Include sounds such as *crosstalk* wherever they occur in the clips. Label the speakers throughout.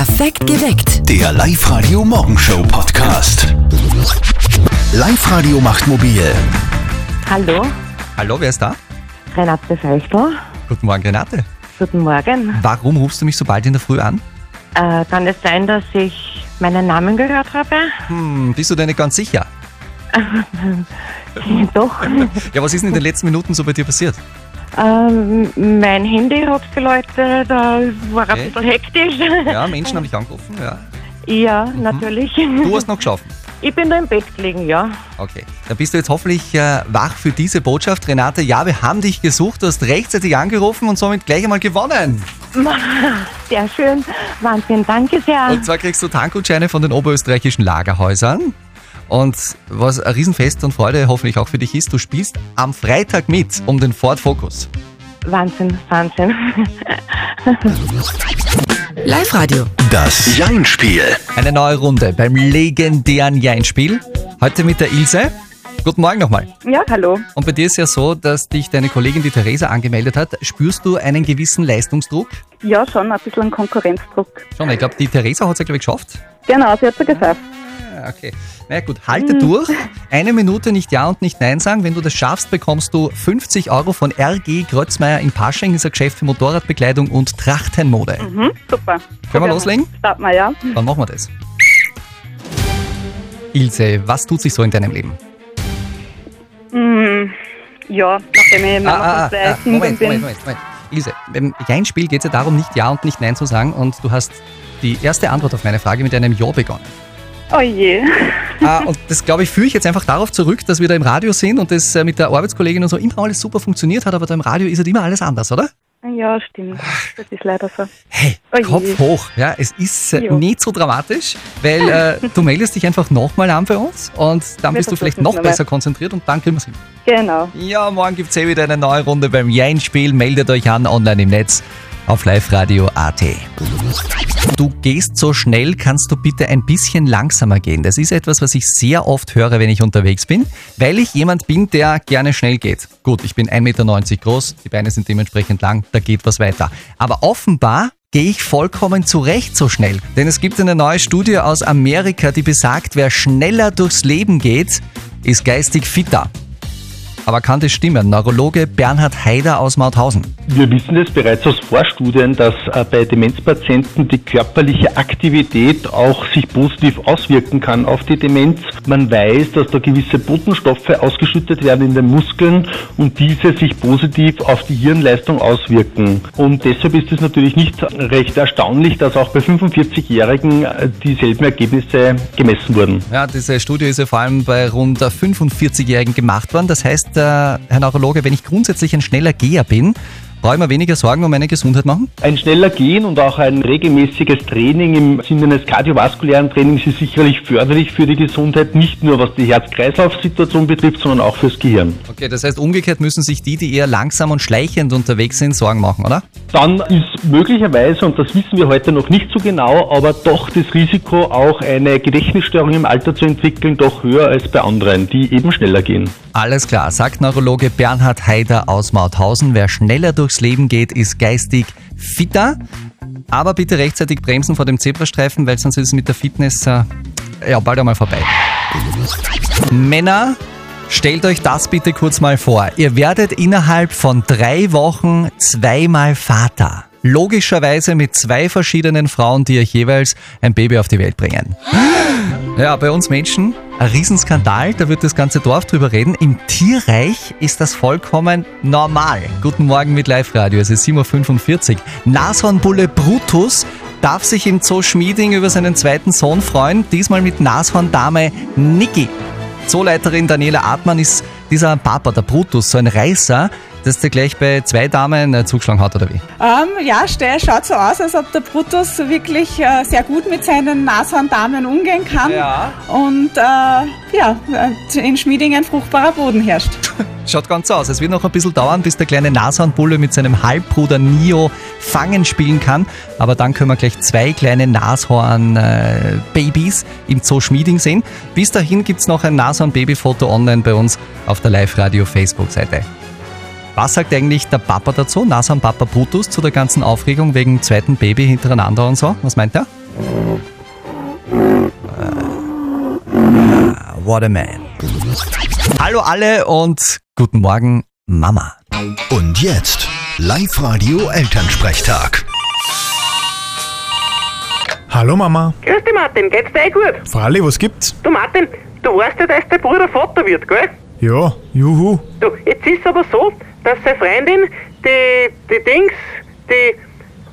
Speaker 1: Perfekt geweckt.
Speaker 2: Der Live-Radio Morgenshow Podcast. Live-Radio macht mobil.
Speaker 3: Hallo,
Speaker 4: Hallo, wer ist da?
Speaker 3: Renate Feichtel.
Speaker 4: Guten Morgen, Renate.
Speaker 3: Guten Morgen.
Speaker 4: Warum rufst du mich so bald in der Früh an?
Speaker 3: Äh, kann es sein, dass ich meinen Namen gehört habe?
Speaker 4: Hm, bist du dir nicht ganz sicher? *laughs*
Speaker 3: Doch.
Speaker 4: Ja, was ist denn in den letzten Minuten so bei dir passiert?
Speaker 3: Ähm, mein Handy hat geläutet, da war
Speaker 4: Okay.
Speaker 3: ein bisschen hektisch.
Speaker 4: Ja, Menschen haben dich angerufen, ja.
Speaker 3: Ja, natürlich.
Speaker 4: Du hast noch geschlafen.
Speaker 3: Ich bin da im Bett gelegen, ja.
Speaker 4: Okay. Dann bist du jetzt hoffentlich äh, wach für diese Botschaft. Renate, ja, wir haben dich gesucht, du hast rechtzeitig angerufen und somit gleich einmal gewonnen. *laughs*
Speaker 3: Sehr schön. Wahnsinn, danke sehr.
Speaker 4: Und zwar kriegst du Tankgutscheine von den oberösterreichischen Lagerhäusern. Und was ein Riesenfest und Freude hoffentlich auch für dich ist, du spielst am Freitag mit um den Ford Focus.
Speaker 3: Wahnsinn, Wahnsinn. *laughs*
Speaker 1: Live-Radio.
Speaker 2: Das Jein-Spiel.
Speaker 4: Eine neue Runde beim legendären Jein-Spiel. Heute mit der Ilse. Guten Morgen nochmal.
Speaker 3: Ja, hallo.
Speaker 4: Und bei dir ist ja so, dass dich deine Kollegin, die Theresa, angemeldet hat. Spürst du einen gewissen Leistungsdruck?
Speaker 5: Ja, schon ein bisschen Konkurrenzdruck.
Speaker 4: Schon, ich glaube, die Theresa hat es ja, glaube ich, geschafft.
Speaker 5: Genau, sie hat ja gesagt.
Speaker 4: Ja, okay. Na ja, gut, halte durch. Eine Minute nicht Ja und nicht Nein sagen. Wenn du das schaffst, bekommst du 50 Euro von RG Grötzmeier in Pasching. Ist ein Geschäft für Motorradbekleidung und Trachtenmode.
Speaker 5: Mhm, super.
Speaker 4: Können wir loslegen?
Speaker 5: Starten wir, ja.
Speaker 4: Dann machen wir das. Ilse, was tut sich so in deinem Leben?
Speaker 5: Mhm. Ja, nachdem ich Mama von zwei Kindern
Speaker 4: Ah, Moment,
Speaker 5: bin.
Speaker 4: Moment, Moment, Moment. Ilse, beim Jein-Spiel geht es ja darum, nicht Ja und nicht Nein zu sagen. Und du hast die erste Antwort auf meine Frage mit einem Ja begonnen.
Speaker 5: Oh je. *laughs*
Speaker 4: Ah, und das, glaube ich, führe ich jetzt einfach darauf zurück, dass wir da im Radio sind und das äh, mit der Arbeitskollegin und so immer alles super funktioniert hat, aber da im Radio ist halt immer alles anders, oder?
Speaker 5: Ja, stimmt. Das ist leider so.
Speaker 4: Hey,
Speaker 5: Oh.
Speaker 4: Kopf hoch. Ja, es ist äh, nicht so dramatisch, weil äh, *laughs* du meldest dich einfach nochmal an bei uns und dann
Speaker 5: Wir
Speaker 4: bist du vielleicht noch besser konzentriert und dann kriegen wir es hin.
Speaker 5: Genau.
Speaker 4: Ja, morgen gibt es eh wieder eine neue Runde beim Jein-Spiel. Meldet euch an online im Netz auf liveradio.at. Du gehst so schnell, kannst du bitte ein bisschen langsamer gehen. Das ist etwas, was ich sehr oft höre, wenn ich unterwegs bin, weil ich jemand bin, der gerne schnell geht. Gut, ich bin 1,90 Meter groß, die Beine sind dementsprechend lang, da geht was weiter. Aber offenbar gehe ich vollkommen zurecht so schnell. Denn es gibt eine neue Studie aus Amerika, die besagt, wer schneller durchs Leben geht, ist geistig fitter. Aber kann das stimmen? Neurologe Bernhard Haider aus Mauthausen.
Speaker 6: Wir wissen es bereits aus Vorstudien, dass äh, bei Demenzpatienten die körperliche Aktivität auch sich positiv auswirken kann auf die Demenz. Man weiß, dass da gewisse Botenstoffe ausgeschüttet werden in den Muskeln und diese sich positiv auf die Hirnleistung auswirken. Und deshalb ist es natürlich nicht recht erstaunlich, dass auch bei 45-Jährigen äh, dieselben Ergebnisse gemessen wurden.
Speaker 4: Ja, diese Studie ist ja vor allem bei rund 45-Jährigen gemacht worden. Das heißt, äh, Herr Neurologe, wenn ich grundsätzlich ein schneller Geher bin, brauche ich mir weniger Sorgen um meine Gesundheit machen?
Speaker 6: Ein schneller Gehen und auch ein regelmäßiges Training im Sinne eines kardiovaskulären Trainings ist sicherlich förderlich für die Gesundheit, nicht nur was die Herz-Kreislauf-Situation betrifft, sondern auch fürs Gehirn.
Speaker 4: Okay, das heißt, umgekehrt müssen sich die, die eher langsam und schleichend unterwegs sind, Sorgen machen, oder?
Speaker 6: Dann ist möglicherweise, und das wissen wir heute noch nicht so genau, aber doch das Risiko, auch eine Gedächtnisstörung im Alter zu entwickeln, doch höher als bei anderen, die eben schneller gehen.
Speaker 4: Alles klar, sagt Neurologe Bernhard Haider aus Mauthausen. Wer schneller durchs Leben geht, ist geistig fitter. Aber bitte rechtzeitig bremsen vor dem Zebrastreifen, weil sonst ist es mit der Fitness äh, ja, bald einmal vorbei. Männer, stellt euch das bitte kurz mal vor. Ihr werdet innerhalb von drei Wochen zweimal Vater. Logischerweise mit zwei verschiedenen Frauen, die euch jeweils ein Baby auf die Welt bringen. Ja, bei uns Menschen ein Riesenskandal, da wird das ganze Dorf drüber reden. Im Tierreich ist das vollkommen normal. Guten Morgen mit Live-Radio, es ist 7.45 Uhr. Nashornbulle Brutus darf sich im Zoo Schmieding über seinen zweiten Sohn freuen, diesmal mit Nashorndame Niki. Zooleiterin Daniela Artmann ist dieser Papa, der Brutus, so ein Reißer, dass der gleich bei zwei Damen zugeschlagen hat, oder wie?
Speaker 7: Ähm, ja, Stell schaut so aus, als ob der Brutus wirklich äh, sehr gut mit seinen Nashorndamen umgehen kann.
Speaker 4: Ja.
Speaker 7: Und äh, ja, in Schmieding ein fruchtbarer Boden herrscht.
Speaker 4: Schaut ganz so aus. Es wird noch ein bisschen dauern, bis der kleine Nashornbulle mit seinem Halbbruder Nio fangen spielen kann. Aber dann können wir gleich zwei kleine Nashorn-Babys im Zoo Schmieding sehen. Bis dahin gibt es noch ein Nashorn-Babyfoto online bei uns auf der Live-Radio-Facebook-Seite. Was sagt eigentlich der Papa dazu, Nasan Papa Brutus, zu der ganzen Aufregung wegen zweiten Baby hintereinander und so? Was meint er? Äh, äh, what a man. Hallo alle und guten Morgen, Mama.
Speaker 2: Und jetzt Live-Radio Elternsprechtag.
Speaker 8: Hallo Mama.
Speaker 9: Grüß dich Martin, geht's dir eh gut?
Speaker 8: Fralli, was gibt's?
Speaker 9: Du Martin, du weißt ja, dass dein Bruder Vater wird, gell?
Speaker 8: Ja, juhu.
Speaker 9: Du, jetzt ist aber so, dass seine Freundin, die, die Dings, die,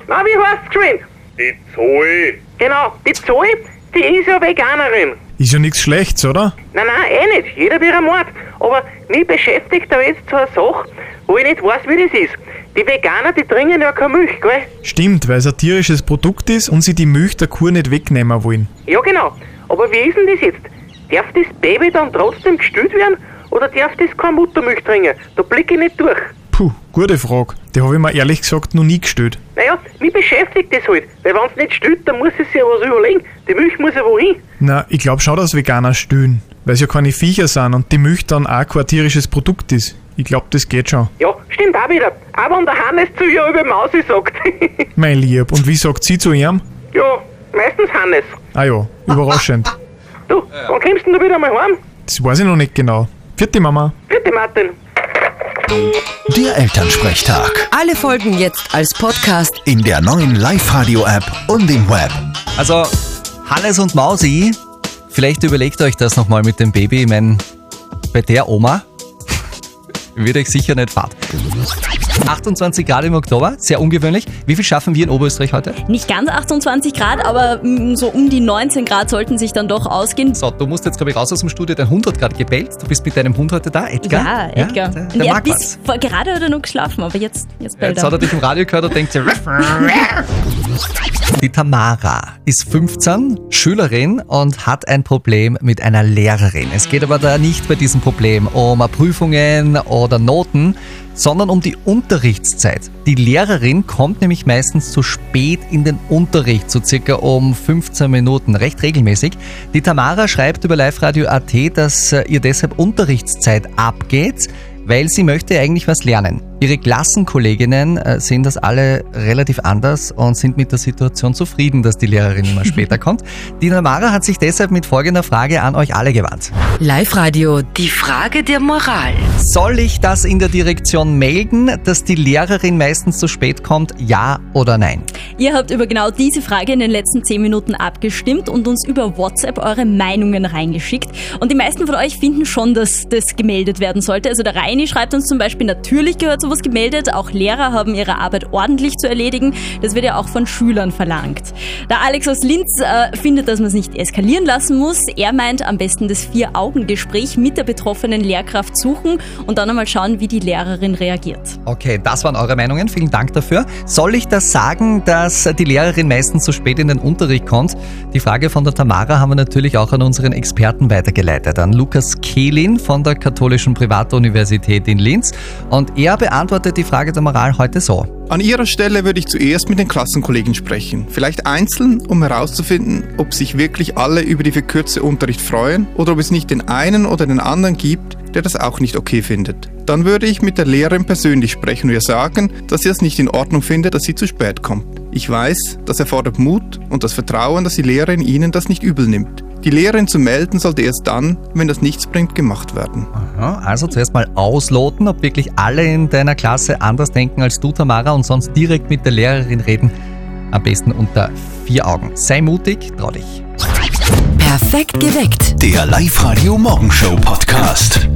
Speaker 9: na wie heißt's geschwind?
Speaker 10: Die Zoe.
Speaker 9: Genau, die Zoe, die ist ja Veganerin.
Speaker 8: Ist ja nichts Schlechtes, oder?
Speaker 9: Nein, nein, eh nicht, jeder wie er Mord. Aber mich beschäftigt da jetzt so eine Sache, wo ich nicht weiß, wie das ist. Die Veganer, die trinken ja keine Milch, gell?
Speaker 8: Stimmt, weil es ein tierisches Produkt ist und sie die Milch der Kuh nicht wegnehmen wollen.
Speaker 9: Ja genau, aber wie ist denn das jetzt? Darf das Baby dann trotzdem gestillt werden oder darf das keine Muttermilch trinken? Da blicke ich nicht durch.
Speaker 8: Puh, gute Frage. Die habe ich mir ehrlich gesagt noch nie gestellt.
Speaker 9: Naja, mich beschäftigt das halt, weil wenn es nicht stillt, dann muss es sich ja was überlegen. Die Milch muss ja wohin.
Speaker 8: Na, ich glaube schon, dass Veganer stillen, weil es ja keine Viecher sind und die Milch dann auch kein tierisches Produkt ist. Ich glaube, das geht schon.
Speaker 9: Ja, stimmt auch wieder. Auch wenn der Hannes zu ihr über Mausi sagt. *laughs*
Speaker 8: Mein Lieb, und wie sagt sie zu ihm?
Speaker 9: ja, meistens Hannes.
Speaker 8: Ah ja, überraschend. *laughs*
Speaker 9: Du, wann kommst denn du wieder mal heim?
Speaker 8: Das weiß ich noch nicht genau. Vierte Mama.
Speaker 9: Bitte Martin.
Speaker 2: Der Elternsprechtag.
Speaker 1: Alle Folgen jetzt als Podcast.
Speaker 2: In der neuen Live-Radio-App und im Web.
Speaker 4: Also, Hannes und Mausi, vielleicht überlegt euch das nochmal mit dem Baby. Ich mein, bei der Oma *laughs* wird euch sicher nicht fad. 28 Grad im Oktober, sehr ungewöhnlich. Wie viel schaffen wir in Oberösterreich heute?
Speaker 11: Nicht ganz 28 Grad, aber so um die 19 Grad sollten sich dann doch ausgehen.
Speaker 4: So, du musst jetzt, glaube ich, raus aus dem Studio. Dein Hund hat gerade gebellt. Du bist mit deinem Hund heute da, Edgar?
Speaker 11: Ja, Edgar.
Speaker 4: der der
Speaker 11: ja,
Speaker 4: mag
Speaker 11: bis
Speaker 4: was.
Speaker 11: gerade hat er noch geschlafen, aber jetzt, jetzt bellt
Speaker 4: Jetzt hat er
Speaker 11: er.
Speaker 4: dich im Radio gehört und denkt sich... *laughs* Die Tamara ist 15, Schülerin und hat ein Problem mit einer Lehrerin. Es geht aber da nicht bei diesem Problem um Prüfungen oder Noten, sondern um die Unterrichtszeit. Die Lehrerin kommt nämlich meistens zu spät in den Unterricht, so circa um 15 Minuten, recht regelmäßig. Die Tamara schreibt über Live Radio AT, dass äh, ihr deshalb Unterrichtszeit abgeht weil sie möchte eigentlich was lernen. Ihre Klassenkolleginnen äh, sehen das alle relativ anders und sind mit der Situation zufrieden, dass die Lehrerin immer *laughs* später kommt. Die Tamara hat sich deshalb mit folgender Frage an euch alle gewandt.
Speaker 1: Live-Radio. Die Frage der Moral.
Speaker 4: Soll ich das in der Direktion melden, dass die Lehrerin meistens zu spät kommt? Ja oder nein?
Speaker 11: Ihr habt über genau diese Frage in den letzten 10 Minuten abgestimmt und uns über WhatsApp eure Meinungen reingeschickt. Und die meisten von euch finden schon, dass das gemeldet werden sollte. Also der Reini schreibt uns zum Beispiel, natürlich gehört sowas gemeldet. Auch Lehrer haben ihre Arbeit ordentlich zu erledigen. Das wird ja auch von Schülern verlangt. Der Alex aus Linz äh, findet, dass man es nicht eskalieren lassen muss. Er meint, am besten das Vier-Augen-Gespräch mit der betroffenen Lehrkraft suchen und dann einmal schauen, wie die Lehrerin reagiert.
Speaker 4: Okay, das waren eure Meinungen. Vielen Dank dafür. Soll ich das sagen, dass die Lehrerin meistens zu spät in den Unterricht kommt? Die Frage von der Tamara haben wir natürlich auch an unseren Experten weitergeleitet, an Lukas Kehlin von der Katholischen Privatuniversität in Linz. Und er beantwortet die Frage der Moral heute so.
Speaker 12: An Ihrer Stelle würde ich zuerst mit den Klassenkollegen sprechen, vielleicht einzeln, um herauszufinden, ob sich wirklich alle über die verkürzte Unterricht freuen oder ob es nicht den einen oder den anderen gibt, der das auch nicht okay findet. Dann würde ich mit der Lehrerin persönlich sprechen und ihr sagen, dass sie es nicht in Ordnung findet, dass sie zu spät kommt. Ich weiß, das erfordert Mut und das Vertrauen, dass die Lehrerin Ihnen das nicht übel nimmt. Die Lehrerin zu melden sollte erst dann, wenn das nichts bringt, gemacht werden.
Speaker 4: Aha, also zuerst mal ausloten, ob wirklich alle in deiner Klasse anders denken als du, Tamara, und sonst direkt mit der Lehrerin reden. Am besten unter vier Augen. Sei mutig, trau dich.
Speaker 1: Perfekt geweckt.
Speaker 2: Der Live-Radio Morgenshow Podcast.